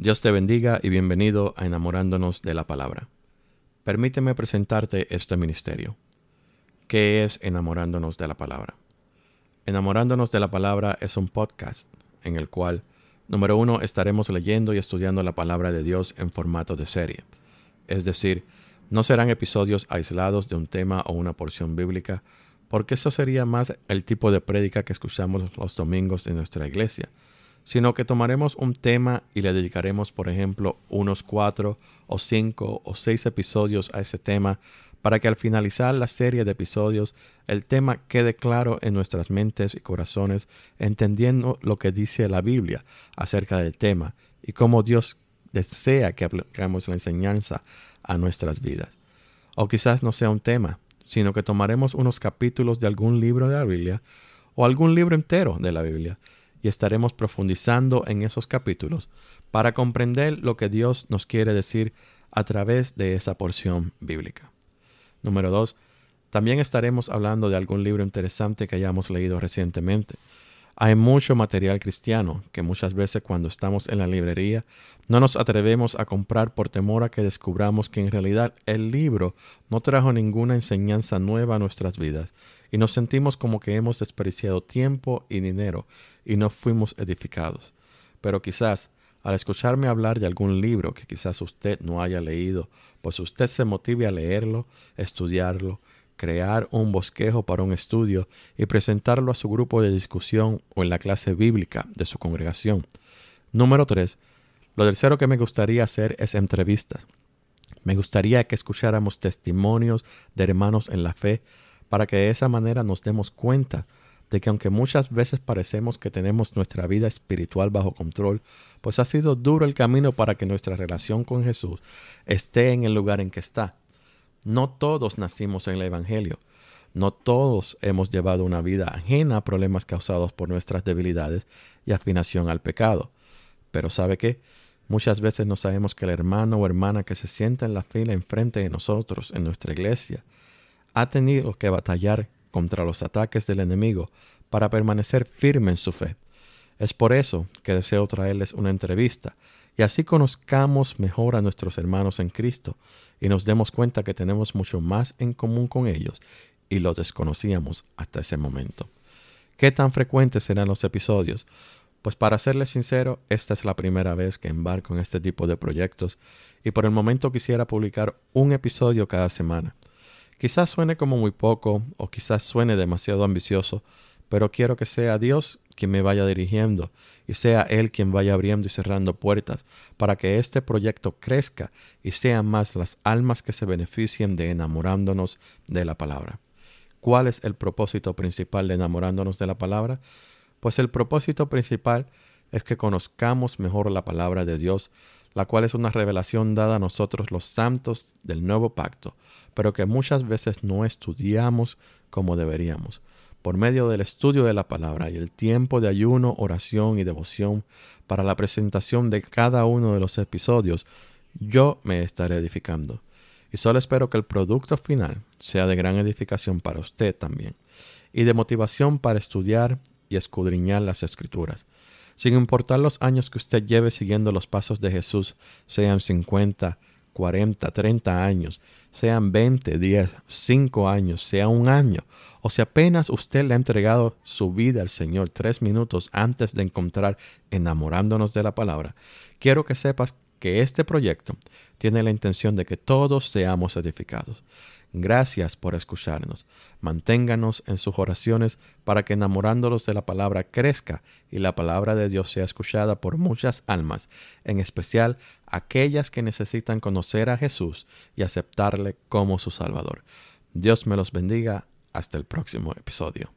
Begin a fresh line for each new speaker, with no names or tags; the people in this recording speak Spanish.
Dios te bendiga y bienvenido a Enamorándonos de la Palabra. Permíteme presentarte este ministerio. ¿Qué es Enamorándonos de la Palabra? Enamorándonos de la Palabra es un podcast en el cual, número uno, estaremos leyendo y estudiando la palabra de Dios en formato de serie. Es decir, no serán episodios aislados de un tema o una porción bíblica, porque eso sería más el tipo de prédica que escuchamos los domingos en nuestra iglesia sino que tomaremos un tema y le dedicaremos, por ejemplo, unos cuatro o cinco o seis episodios a ese tema para que al finalizar la serie de episodios el tema quede claro en nuestras mentes y corazones, entendiendo lo que dice la Biblia acerca del tema y cómo Dios desea que apliquemos la enseñanza a nuestras vidas. O quizás no sea un tema, sino que tomaremos unos capítulos de algún libro de la Biblia o algún libro entero de la Biblia y estaremos profundizando en esos capítulos para comprender lo que Dios nos quiere decir a través de esa porción bíblica. Número 2. También estaremos hablando de algún libro interesante que hayamos leído recientemente. Hay mucho material cristiano que muchas veces cuando estamos en la librería no nos atrevemos a comprar por temor a que descubramos que en realidad el libro no trajo ninguna enseñanza nueva a nuestras vidas y nos sentimos como que hemos desperdiciado tiempo y dinero y no fuimos edificados. Pero quizás al escucharme hablar de algún libro que quizás usted no haya leído, pues usted se motive a leerlo, estudiarlo, crear un bosquejo para un estudio y presentarlo a su grupo de discusión o en la clase bíblica de su congregación. Número 3. Lo tercero que me gustaría hacer es entrevistas. Me gustaría que escucháramos testimonios de hermanos en la fe para que de esa manera nos demos cuenta de que aunque muchas veces parecemos que tenemos nuestra vida espiritual bajo control, pues ha sido duro el camino para que nuestra relación con Jesús esté en el lugar en que está. No todos nacimos en el Evangelio. No todos hemos llevado una vida ajena a problemas causados por nuestras debilidades y afinación al pecado. Pero ¿sabe qué? Muchas veces no sabemos que el hermano o hermana que se sienta en la fila enfrente de nosotros en nuestra iglesia ha tenido que batallar contra los ataques del enemigo para permanecer firme en su fe. Es por eso que deseo traerles una entrevista y así conozcamos mejor a nuestros hermanos en Cristo y nos demos cuenta que tenemos mucho más en común con ellos y lo desconocíamos hasta ese momento. ¿Qué tan frecuentes serán los episodios? Pues para serles sincero, esta es la primera vez que embarco en este tipo de proyectos y por el momento quisiera publicar un episodio cada semana. Quizás suene como muy poco o quizás suene demasiado ambicioso, pero quiero que sea Dios quien me vaya dirigiendo y sea Él quien vaya abriendo y cerrando puertas para que este proyecto crezca y sean más las almas que se beneficien de enamorándonos de la palabra. ¿Cuál es el propósito principal de enamorándonos de la palabra? Pues el propósito principal es que conozcamos mejor la palabra de Dios, la cual es una revelación dada a nosotros los santos del nuevo pacto, pero que muchas veces no estudiamos como deberíamos por medio del estudio de la palabra y el tiempo de ayuno, oración y devoción para la presentación de cada uno de los episodios, yo me estaré edificando. Y solo espero que el producto final sea de gran edificación para usted también, y de motivación para estudiar y escudriñar las escrituras. Sin importar los años que usted lleve siguiendo los pasos de Jesús, sean 50, 40, 30 años, sean 20, 10, 5 años, sea un año, o si apenas usted le ha entregado su vida al Señor tres minutos antes de encontrar enamorándonos de la palabra, quiero que sepas que este proyecto tiene la intención de que todos seamos edificados. Gracias por escucharnos. Manténganos en sus oraciones para que enamorándolos de la palabra crezca y la palabra de Dios sea escuchada por muchas almas, en especial aquellas que necesitan conocer a Jesús y aceptarle como su Salvador. Dios me los bendiga. Hasta el próximo episodio.